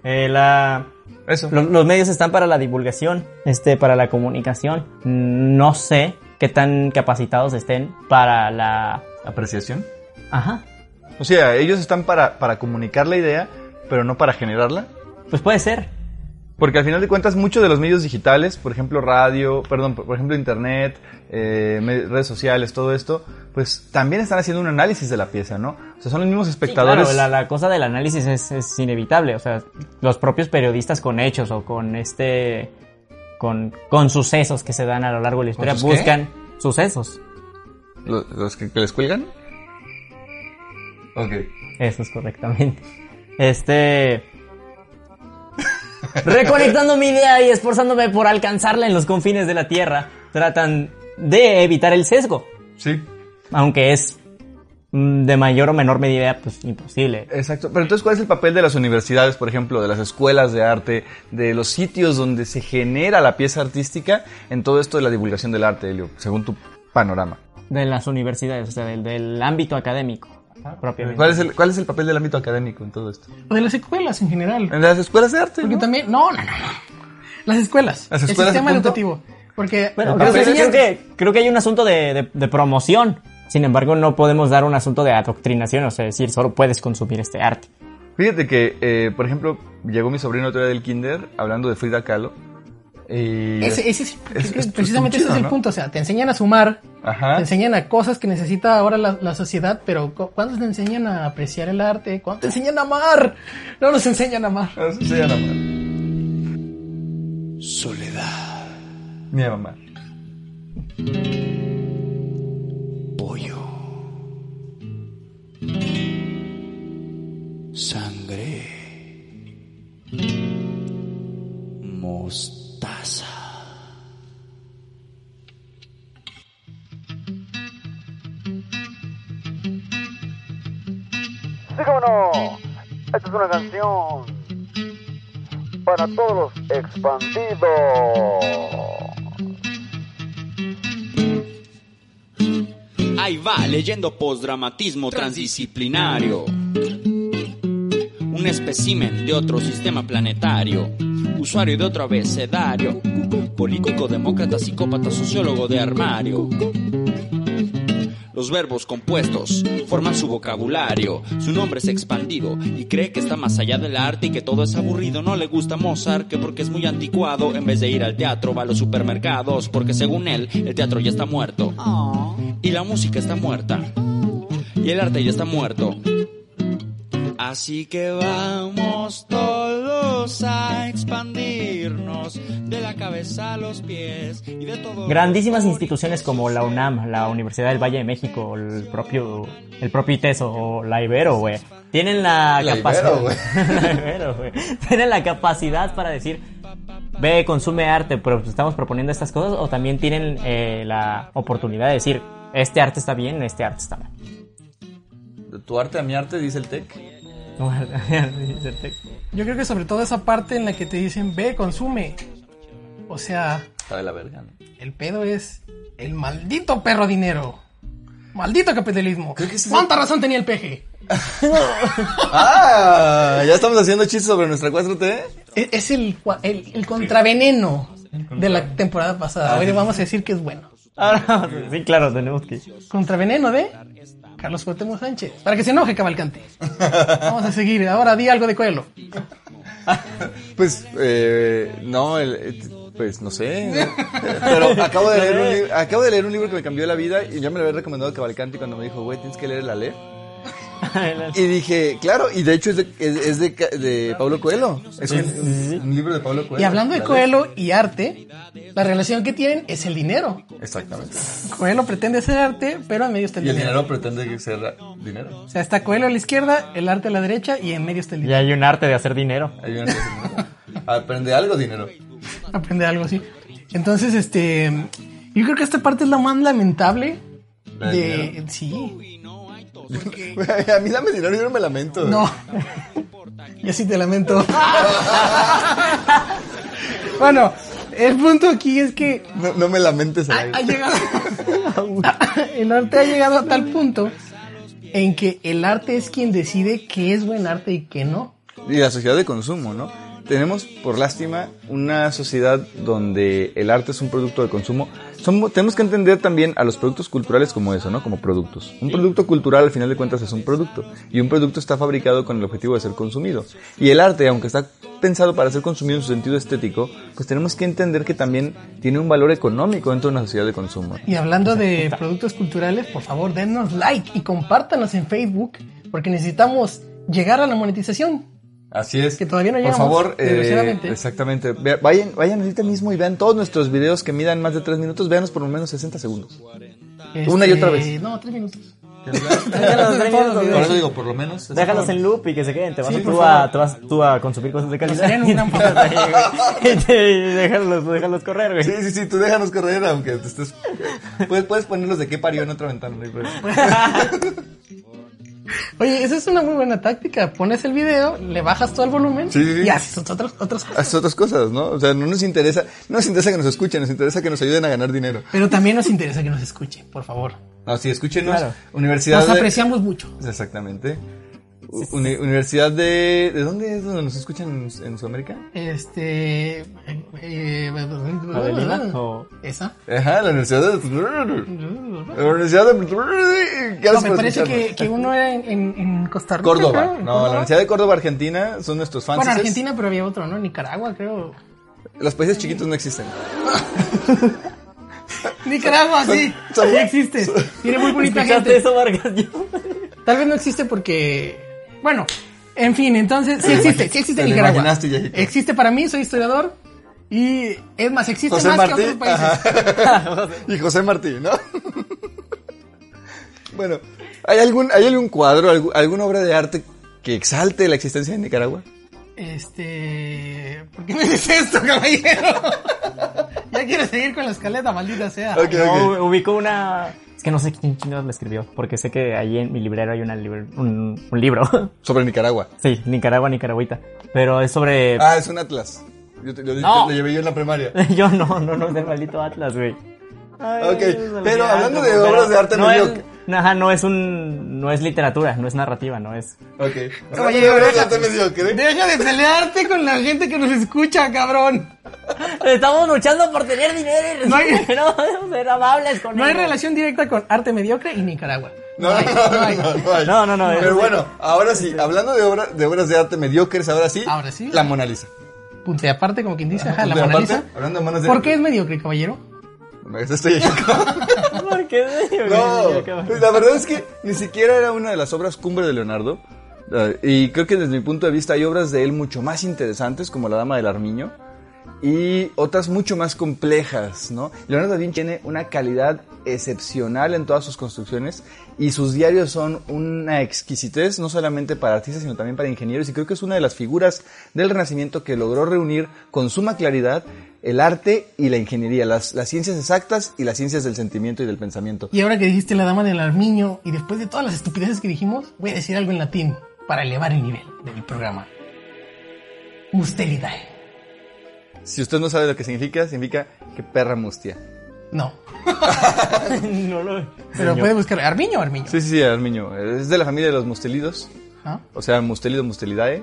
Eh, la, Eso. lo- los medios están para la divulgación, este, para la comunicación. No sé qué tan capacitados estén para la... Apreciación. Ajá. O sea, ellos están para, para comunicar la idea, pero no para generarla. Pues puede ser. Porque al final de cuentas, muchos de los medios digitales, por ejemplo radio, perdón, por ejemplo internet, eh, redes sociales, todo esto, pues también están haciendo un análisis de la pieza, ¿no? O sea, son los mismos Sí, espectadores. claro, la, la cosa del análisis es, es inevitable. O sea, los propios periodistas con hechos o con este. con, con sucesos que se dan a lo largo de la historia qué? buscan sucesos. ¿Los, los que, que les cuelgan? Ok. Eso es correctamente. Este. Reconectando mi idea y esforzándome por alcanzarla en los confines de la Tierra, tratan de evitar el sesgo. Sí. Aunque es mm, de mayor o menor medida, pues imposible. Exacto. Pero entonces, ¿cuál es el papel de las universidades, por ejemplo, de las escuelas de arte, de los sitios donde se genera la pieza artística en todo esto de la divulgación del arte, Elio, según tu panorama? De las universidades, o sea, del, del ámbito académico, propiamente. ¿Cuál es, el, ¿Cuál es el papel del ámbito académico en todo esto? O de las escuelas en general. En las escuelas de arte. Porque ¿no? también, no, no, no. Las escuelas. Las el escuelas, sistema punto. educativo. Porque Bueno, el creo papel- creo, que, creo que hay un asunto de, de- de promoción. Sin embargo, no podemos dar un asunto de adoctrinación, o sea, decir, solo puedes consumir este arte. Fíjate que, eh, por ejemplo, llegó mi sobrino otro día del kinder hablando de Frida Kahlo Y Ese, ese es- es- es- precisamente es ese es el ¿no? punto. O sea, te enseñan a sumar, Ajá. te enseñan a cosas que necesita ahora la, la sociedad, pero cu- ¿cuándo te enseñan a apreciar el arte? ¿Cuándo te enseñan a amar? No nos enseñan a amar. No se enseñan a amar. Soledad, Ni a mamar. pollo, sangre, mostaza. Sí, cómo no. Esta es una canción para todos los expandidos. Ahí va, leyendo postdramatismo transdisciplinario. Un espécimen de otro sistema planetario. Usuario de otro abecedario. Político, demócrata, psicópata, sociólogo de armario. Los verbos compuestos forman su vocabulario. Su nombre es expandido y cree que está más allá del arte y que todo es aburrido. No le gusta Mozart, que porque es muy anticuado. En vez de ir al teatro, va a los supermercados, porque según él, el teatro ya está muerto. Y la música está muerta. Y el arte ya está muerto. Así que vamos todos a expandirnos de la cabeza a los pies y de todo. Grandísimas instituciones como la UNAM, la Universidad del Valle de México, o el propio, el propio ITESO o la Ibero, güey. Tienen la, La capacidad. Ibero. Tienen la capacidad para decir, ve, consume arte, pero te estamos proponiendo estas cosas, o también tienen eh, la oportunidad de decir, este arte está bien, este arte está mal. De tu arte a mi arte, dice el tech. Yo creo que sobre todo esa parte en la que te dicen, ve, consume. O sea, Está de la verga, ¿no? el pedo es el maldito perro dinero. Maldito capitalismo. Creo que ese es ¿Cuánta razón tenía el peje? ¡Ah! ¿Ya estamos haciendo chistes sobre nuestra 4T? E- Es el, el, el contraveneno de la temporada pasada. Hoy le vamos a decir que es bueno. Ahora, sí, claro, tenemos que. Contraveneno de Carlos Cuauhtémoc Sánchez. Para que se enoje Cavalcante. Vamos a seguir. Ahora di algo de Coelho. Pues, eh, no, el, eh, pues no sé. Pero acabo de, leer un acabo de leer un libro que me cambió la vida y ya me lo había recomendado Cavalcanti cuando me dijo, güey, tienes que leer el Aleph. Y dije, claro, y de hecho es de, es, es de, Ca- de Pablo Coelho. Es un, un libro de Pablo Coelho. Y hablando de El Coelho y arte, la relación que tienen es el dinero. Exactamente. Coelho pretende ser arte, pero en medio está el Y el dinero. dinero pretende ser dinero. O sea, está Coelho a la izquierda, el arte a la derecha y en medio está el Y dinero. hay un arte de hacer dinero. Hay una cosa- Aprende algo, dinero. Aprende algo así. Entonces, este. Yo creo que esta parte es la más lamentable ¿La del de. dinero? A mí dame dinero, yo no me lamento. No. Yo sí te lamento. bueno, el punto aquí es que No, no me lamentes ha, ha llegado. el arte ha llegado a tal punto en que el arte es quien decide qué es buen arte y qué no. Y la sociedad de consumo, ¿no? Tenemos, por lástima, una sociedad donde el arte es un producto de consumo. Somos, tenemos que entender también a los productos culturales como eso, ¿no? Como productos. Un producto cultural, al final de cuentas, es un producto. Y un producto está fabricado con el objetivo de ser consumido. Y el arte, aunque está pensado para ser consumido en su sentido estético, pues tenemos que entender que también tiene un valor económico dentro de una sociedad de consumo. Y hablando de productos culturales, por favor, denos like y compártanos en Facebook porque necesitamos llegar a la monetización. Así es. Que todavía no Por llegamos, favor, eh, exactamente. Vayan, vayan ahorita mismo y vean todos nuestros videos que midan más de 3 minutos. Véanos por lo menos 60 segundos. Una y otra vez. No, tres minutos. Déjalos, tres minutos, Por eso digo, por lo menos. Déjalos en loop y que se queden. Te vas, Sí, por tú, a, te vas tú a consumir cosas de calidad. déjalos, déjalos correr, güey. Sí, sí, sí, tú déjanos correr, aunque te estés... Puedes, puedes ponerlos de qué parió en otra ventana. no hay problema. Oye, esa es una muy buena táctica. Pones el video, le bajas todo el volumen Sí, sí, sí. y haces otras, otras cosas. Haces otras cosas, ¿no? O sea, no nos interesa, no nos interesa que nos escuchen, nos interesa que nos ayuden a ganar dinero. Pero también nos interesa que nos escuchen, por favor. No, sí, escúchenos. Claro. Universidad Nos de... apreciamos mucho. Exactamente. Uni- universidad de... ¿De dónde es donde nos escuchan en, en Sudamérica? Este. eh, eh, ¿La de Lima? O- Esa. Ajá, la Universidad de... La Universidad de... ¿Qué No, me parece que, que uno era en, en, Costa Rica. Córdoba. No, Córdoba. la Universidad de Córdoba, Argentina, son nuestros fans. Bueno, Argentina, pero había otro, ¿no? Nicaragua, creo. Los países chiquitos no existen. Nicaragua, sí. son- Sí existe. Tiene muy bonita ¿Escuchaste gente. eso, Vargas? Tal vez no existe porque. Bueno, en fin, entonces sí existe, sí existe Te en lo Nicaragua. imaginaste. Existe para mí, soy historiador. Y es más, existe José más Martí. que otros países. ajá. y José Martí, ¿no? bueno, ¿hay algún, ¿hay algún cuadro, algu- alguna obra de arte que exalte la existencia de Nicaragua? Este. ¿Por qué me dices esto, caballero? ya quiero seguir con la escaleta, maldita sea. Ok, No, ok. ubico una... Que no sé quién chingados la escribió, porque sé que ahí en mi librero hay una libr- un, un libro. Sobre Nicaragua. sí, Nicaragua, Nicaragüita. Pero es sobre... Ah, es un atlas. Yo te- lo, No. lo llevé yo en la primaria. Yo no, no, no, es del maldito Atlas, güey. Ay, Ok, pero hablando de obras de arte no es, Ajá, no es un... No es literatura, no es narrativa, no es... Ok. De deja- arte mediocre. Deja de pelearte con la gente que nos escucha, cabrón. Estamos luchando por tener dinero. No hay- no ser amables con No hay relación directa con arte mediocre y Nicaragua. No, no, no, no, no hay. No, no, no, Pero bueno, ahora sí, hablando de, obra, de obras de arte mediocres, ahora sí. Ahora sí. La Mona Lisa. Punto y aparte, como quien dice, ajá, la Mona aparte, Lisa. hablando de manos de ¿Por qué es mediocre, caballero? No, eso estoy ¿Por qué? No, la verdad es que ni siquiera era una de las obras cumbre de Leonardo. Eh, y creo que desde mi punto de vista hay obras de él mucho más interesantes, como La Dama del Armiño, y otras mucho más complejas, ¿no? Leonardo da Vinci tiene una calidad excepcional en todas sus construcciones y sus diarios son una exquisitez, no solamente para artistas, sino también para ingenieros, y creo que es una de las figuras del Renacimiento que logró reunir con suma claridad el arte y la ingeniería, las, las ciencias exactas y las ciencias del sentimiento y del pensamiento. Y ahora que dijiste la dama del armiño, y después de todas las estupideces que dijimos, voy a decir algo en latín para elevar el nivel de mi programa. Mustelidae. Si usted no sabe lo que significa, significa que perra mustia. No. No lo... Pero Señor. puede buscar armiño o armiño. Sí, sí, sí, Armiño. Es de la familia de los mustelidos, Ajá. o sea, mustelido, mustelidae.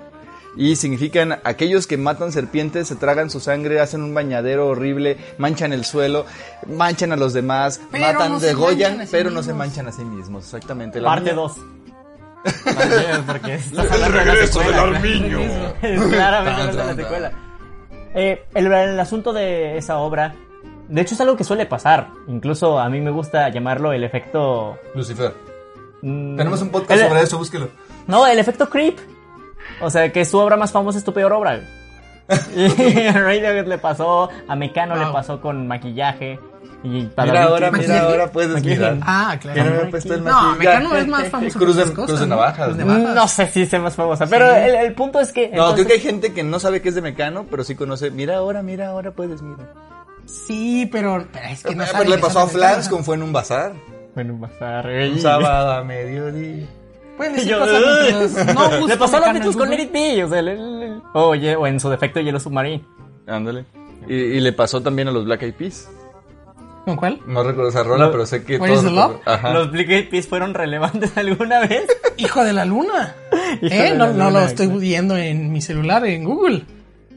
Y significan aquellos que matan serpientes, se tragan su sangre, hacen un bañadero horrible, manchan el suelo, manchan a los demás, Pero matan, no degollan, sí pero no se mismos. manchan a sí mismos. Exactamente. La Parte niña- 2. Porque estás hablando de la secuela. Claramente hablando de la secuela. Eh, el, el asunto de esa obra, de hecho es algo que suele pasar. Incluso a mí me gusta llamarlo el efecto... Lucifer. mm, Tenemos un podcast el- sobre eso, búsquelo. No, el efecto creep. O sea, que su obra más famosa es tu peor obra. Y a Radiohead le pasó, a Mecano le pasó con maquillaje. Y para Mira ahora, Maquillaje. mira ahora puedes Maquillaje. mirar. Ah, Que no claro. me puesto el No. Mecano es más famoso Cruz de, cosas, cruz de ¿no? navajas. Cruz de ¿no? navajas. No sé si sea más famosa, pero el, el punto es que... No, entonces- creo que hay gente que no sabe que es de Mecano, pero sí conoce. Mira ahora, mira ahora, puedes, mira. Sí, pero, pero es que no Eh, saben pero le que pasó a Flans como fue en un bazar. Bueno, un bazar. Un sábado a mediodía. Pueden Y decir yo, cosas "Ugh". mientras no Le pasó a los Beatles con. Let It Be, o sea, le- le- Oye, o en su defecto Hielo Submarine. Ándale. Y, y le pasó también a los Black Eyed Peas. ¿Con cuál? No recuerdo esa rola, Lo- pero sé que todos love? Ajá. ¿Los Black Eyed Peas fueron relevantes alguna vez? Hijo de la luna. ¿Eh? de No, la no luna, lo estoy viendo en mi celular, en Google.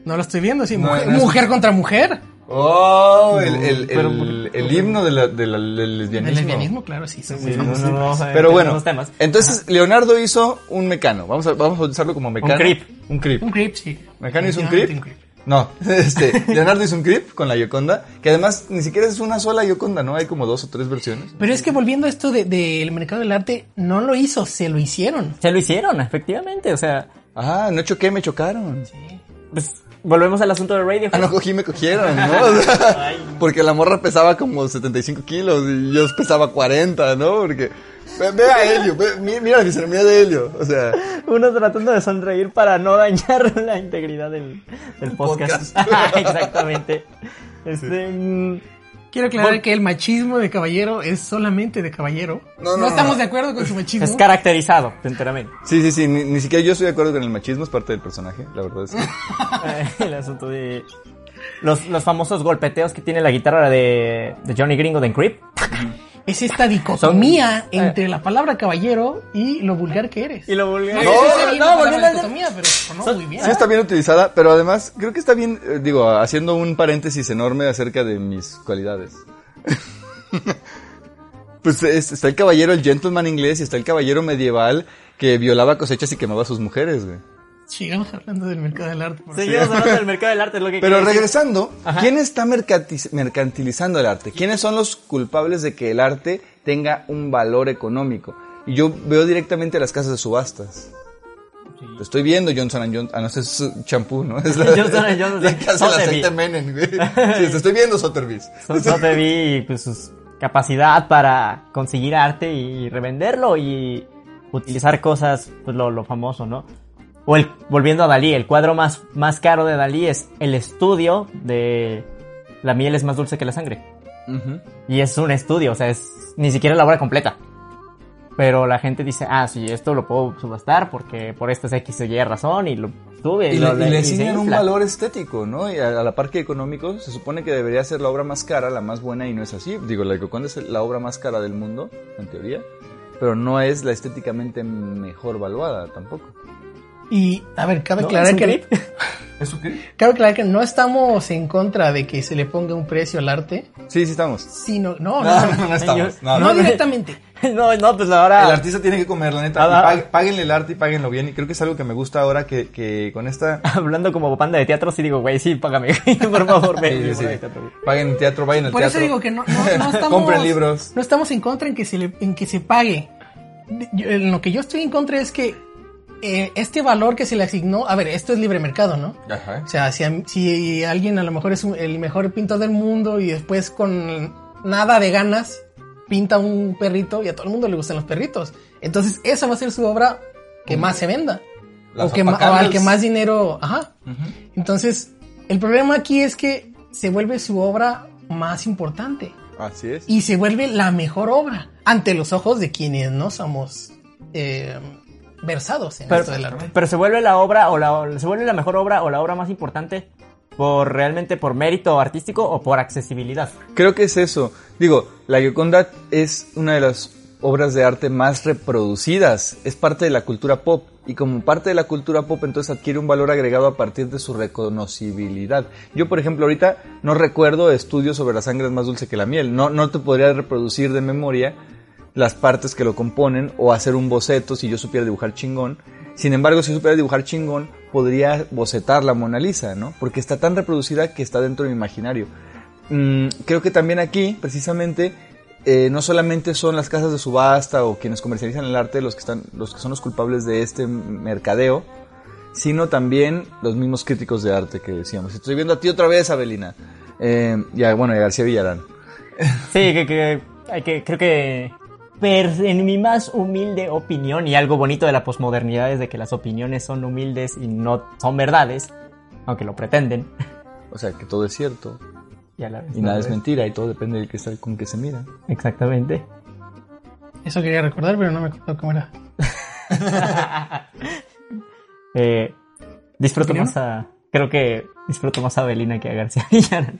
No lo estoy viendo, sí. No, mujer, no es- mujer contra mujer. Oh, el, el, Pero- el, el himno de la- de la- del El lesbianismo. lesbianismo, claro, sí. son muy Sí, no, famosos. no, no, Pero bueno, temas. entonces Leonardo hizo un mecano. Vamos a, vamos a utilizarlo como mecano. creep. Un creep. Un creep, sí. ¿Mecano hizo un creep? No, este, Leonardo hizo un creep con la Yoconda, que además ni siquiera es una sola Yoconda, ¿no? Hay como dos o tres versiones. Pero es que volviendo a esto del de, del mercado del arte, no lo hizo, se lo hicieron. Se lo hicieron, efectivamente, o sea, Ah, no choqué, me chocaron. pues volvemos al asunto de Radio. Ah, no cogí, me cogieron, ¿no? O sea, porque la morra pesaba como 75 kilos y yo pesaba 40, ¿no? Porque... Ve, ve a Helio, ve- mi- mira la fisonomía de Helio, o sea... Uno tratando de sonreír para no dañar la integridad del, del podcast. Exactamente. Este, mm, Quiero aclarar que el machismo de caballero es solamente de caballero. No, No, no, estamos no. de acuerdo con su machismo. es caracterizado, enteramente. Sí, sí, sí, ni, ni siquiera yo estoy de acuerdo con el machismo, es parte del personaje, la verdad es que... El asunto de los, los famosos golpeteos que tiene la guitarra de, de Johnny Gringo de Creep. Es esta dicotomía entre la palabra caballero y lo vulgar que eres. Y lo vulgar. No, No, bien no, volviendo al- dicotomía, pero sonó Son- muy bien. Sí está bien utilizada, pero además creo que está bien, eh, digo, haciendo un paréntesis enorme acerca de mis cualidades. pues es- está el caballero, el gentleman inglés, y está el caballero medieval que violaba cosechas y quemaba a sus mujeres, güey. Sigamos hablando del mercado del arte. Seguimos hablando del mercado del arte, es lo que Pero decir. regresando. ¿quién está mercanti- mercantilizando el arte? ¿Quiénes son los culpables de que el arte tenga un valor económico? Y yo veo directamente las casas de subastas. Lo estoy viendo Johnson Johnson. Ah, no, ese es champú, ¿no? Es la, Johnson Johnson, la sí. casa del Sotheby. aceite Menem, güey. Sí, te estoy viendo Sotheby's. So- Sotheby y pues su capacidad para conseguir arte y revenderlo y utilizar cosas, pues lo, lo famoso, ¿no? O el, volviendo a Dalí, el cuadro más, más caro de Dalí es el estudio de La miel es más dulce que la sangre. Y es un estudio, o sea, es ni siquiera la obra completa. Pero la gente dice, ah, sí, esto lo puedo subastar porque por estas X o Y razón y lo sube. Y, lo- le, y le asignan un valor estético, ¿no? Y a, a la par que económico, se supone que debería ser la obra más cara, la más buena, y no es así. Digo, la Gioconda es la obra más cara del mundo, en teoría, pero no es la estéticamente mejor valuada tampoco. Y, a ver, cabe ¿No? aclarar ¿Es un que... qué? Cabe aclarar que no estamos en contra de que se le ponga un precio al arte, Sí, sí estamos. sino... No, no, No, no, no, no estamos. No, no no. directamente. no, no, pues ahora... El artista tiene que comer, la neta. Ah, y ah. páguenle el arte y páguenlo bien. Y creo que es algo que me gusta ahora que, que con esta... Hablando como banda de teatro, sí digo, güey, sí, págame, por favor, Sí, ven. sí, sí. Paguen el teatro, vayan al Por eso teatro. digo que no, no, no estamos... Compren libros. No estamos en contra en que se, le, en que se pague. Yo- en lo que yo estoy en contra es que eh, este valor que se le asignó... A ver, esto es libre mercado, ¿no? Ajá. O sea, si, a- si alguien a lo mejor es un- el mejor pintor del mundo y después con nada de ganas pinta un perrito y a todo el mundo le gustan los perritos. Entonces esa va a ser su obra que más se venda. O, que ma- o zapacanas. al que más dinero... Ajá. Entonces, el problema aquí es que se vuelve su obra más importante Así es. y se vuelve la mejor obra ante los ojos de quienes no somos eh, versados en Pero, esto del arte. pero se vuelve la obra, o la, se vuelve la mejor obra, o la obra más importante, por realmente por mérito artístico o por accesibilidad. Creo que es eso. Digo, la Gioconda es una de las obras de arte más reproducidas. Es parte de la cultura pop. Y como parte de la cultura pop, entonces adquiere un valor agregado a partir de su reconocibilidad. Yo, por ejemplo, ahorita no recuerdo estudios sobre la sangre es más dulce que la miel. No, no te podría reproducir de memoria las partes que lo componen o hacer un boceto si yo supiera dibujar chingón. Sin embargo, si yo supiera dibujar chingón, podría bocetar la Mona Lisa, ¿no? Porque está tan reproducida que está dentro de mi imaginario. Mm, creo que también aquí, precisamente, eh, no solamente son las casas de subasta o quienes comercializan el arte los que, están, los que son los culpables de este mercadeo, sino también los mismos críticos de arte que decíamos. Estoy viendo a ti otra vez, Abelina. Eh, ya, bueno, y a García Villarán. Sí, que, que, que creo que per- en mi más humilde opinión, y algo bonito de la posmodernidad es de que las opiniones son humildes y no son verdades, aunque lo pretenden. O sea, que todo es cierto Y, a la vez y no nada es mentira y todo depende del que está, con que se mira. Exactamente. Eso quería recordar, pero no me acuerdo cómo era. Eh, disfruto ¿Opinión? más a. Creo que disfruto más a Belina que a García Villarán.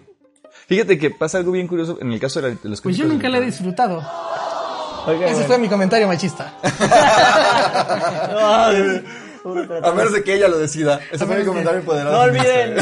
Fíjate que pasa algo bien curioso en el caso de, la- de los Pues yo nunca la he disfrutado. Oiga, Ese bueno. fue mi comentario machista. Ay, A menos de que ella lo decida. Ese fue mi comentario empoderado. No olviden.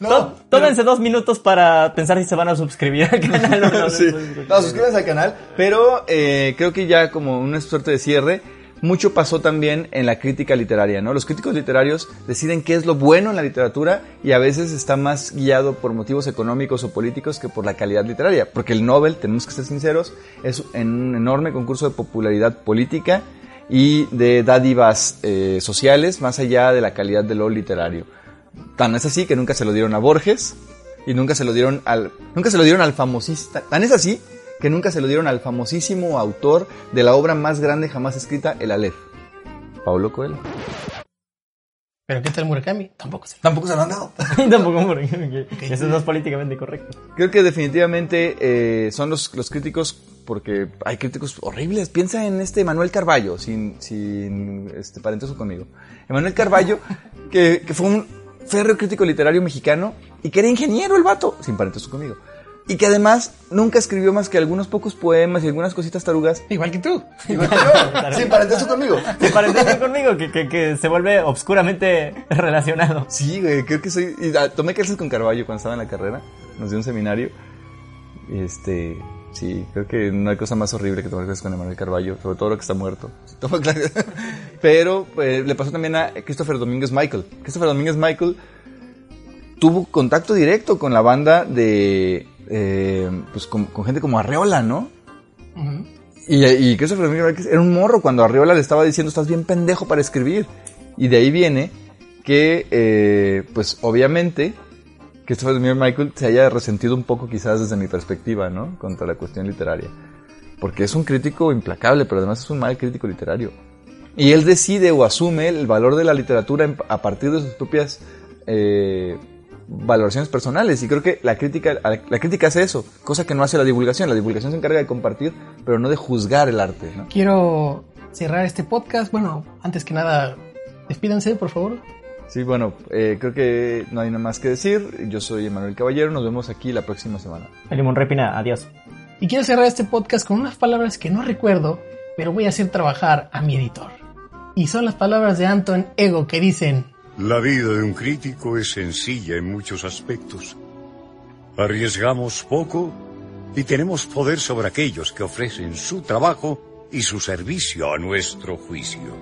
Tómense dos minutos para pensar si se van a suscribir al canal o no. Sí. No, suscríbanse al canal. Pero eh, creo que ya como una suerte de cierre, mucho pasó también en la crítica literaria, ¿no? Los críticos literarios deciden qué es lo bueno en la literatura y a veces está más guiado por motivos económicos o políticos que por la calidad literaria. Porque el Nobel, tenemos que ser sinceros, es un enorme concurso de popularidad política y de dádivas eh, sociales más allá de la calidad de lo literario. Tan es así que nunca se lo dieron a Borges y nunca se lo dieron al nunca se lo dieron al famosista. Tan es así que nunca se lo dieron al famosísimo autor de la obra más grande jamás escrita, El Aleph. Paulo Coelho. Pero ¿qué tal Murakami? Tampoco sé. Tampoco se lo han dado. Tampoco, porque eso no es políticamente correcto. Creo que definitivamente eh, son los, los críticos, porque hay críticos horribles. Piensa en este Manuel Carballo, sin, sin este parentesco conmigo. Emanuel Carballo, que, que fue un férreo crítico literario mexicano y que era ingeniero el vato, sin parentesco conmigo. Y que además nunca escribió más que algunos pocos poemas y algunas cositas tarugas. Igual que tú. Igual que yo, sin parentesco conmigo. Se parece conmigo, que, que, que se vuelve obscuramente relacionado. Sí, güey, creo que soy. y, ah, tomé clases con Carballo cuando estaba en la carrera. Nos dio un seminario. Este. Sí, creo que no hay cosa más horrible que tomar clases con Emanuel Carballo, sobre todo lo que está muerto. Clases- Pero eh, le pasó también a Christopher Domínguez Michael. Christopher Domínguez Michael tuvo contacto directo con la banda de, eh, pues con, con gente como Arreola, ¿no? Ujú. Y, y Christopher Michael era un morro cuando Arriola le estaba diciendo estás bien pendejo para escribir. Y de ahí viene que, eh, pues obviamente, Christopher Domínguez Michael se haya resentido un poco quizás desde mi perspectiva, ¿no? Contra la cuestión literaria. Porque es un crítico implacable, pero además es un mal crítico literario. Y él decide o asume el valor de la literatura a partir de sus propias eh, valoraciones personales. Y creo que la crítica, la crítica hace eso, cosa que no hace la divulgación. La divulgación se encarga de compartir, pero no de juzgar el arte. ¿no? Quiero cerrar este podcast. Bueno, antes que nada, despídanse, por favor. Sí, bueno, eh, creo que no hay nada más que decir. Yo soy Emanuel Caballero, nos vemos aquí la próxima semana. El limón repina, adiós. Y quiero cerrar este podcast con unas palabras que no recuerdo, pero voy a hacer trabajar a mi editor. Y son las palabras de Anton Ego que dicen, La vida de un crítico es sencilla en muchos aspectos. Arriesgamos poco y tenemos poder sobre aquellos que ofrecen su trabajo y su servicio a nuestro juicio.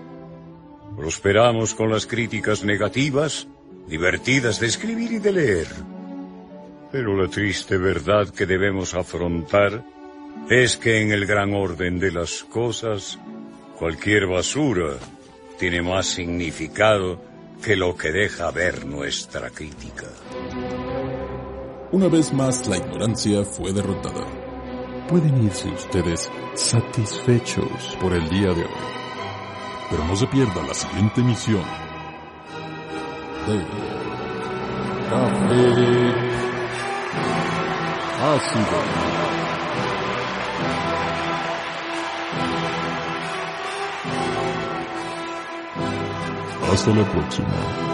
Prosperamos con las críticas negativas, divertidas de escribir y de leer. Pero la triste verdad que debemos afrontar es que en el gran orden de las cosas, cualquier basura tiene más significado que lo que deja ver nuestra crítica. Una vez más la ignorancia fue derrotada. Pueden irse ustedes satisfechos por el día de hoy. Pero no se pierda la siguiente emisión de Café Ácido. Hasta la próxima.